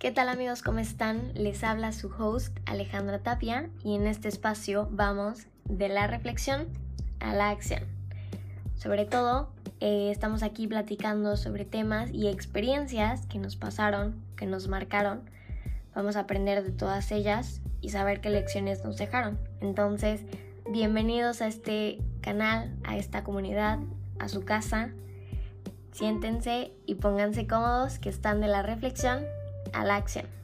¿Qué tal amigos? ¿Cómo están? Les habla su host Alejandra Tapia y en este espacio vamos de la reflexión a la acción. Sobre todo, eh, estamos aquí platicando sobre temas y experiencias que nos pasaron, que nos marcaron. Vamos a aprender de todas ellas y saber qué lecciones nos dejaron. Entonces, bienvenidos a este canal, a esta comunidad, a su casa. Siéntense y pónganse cómodos que están de la reflexión a la acción.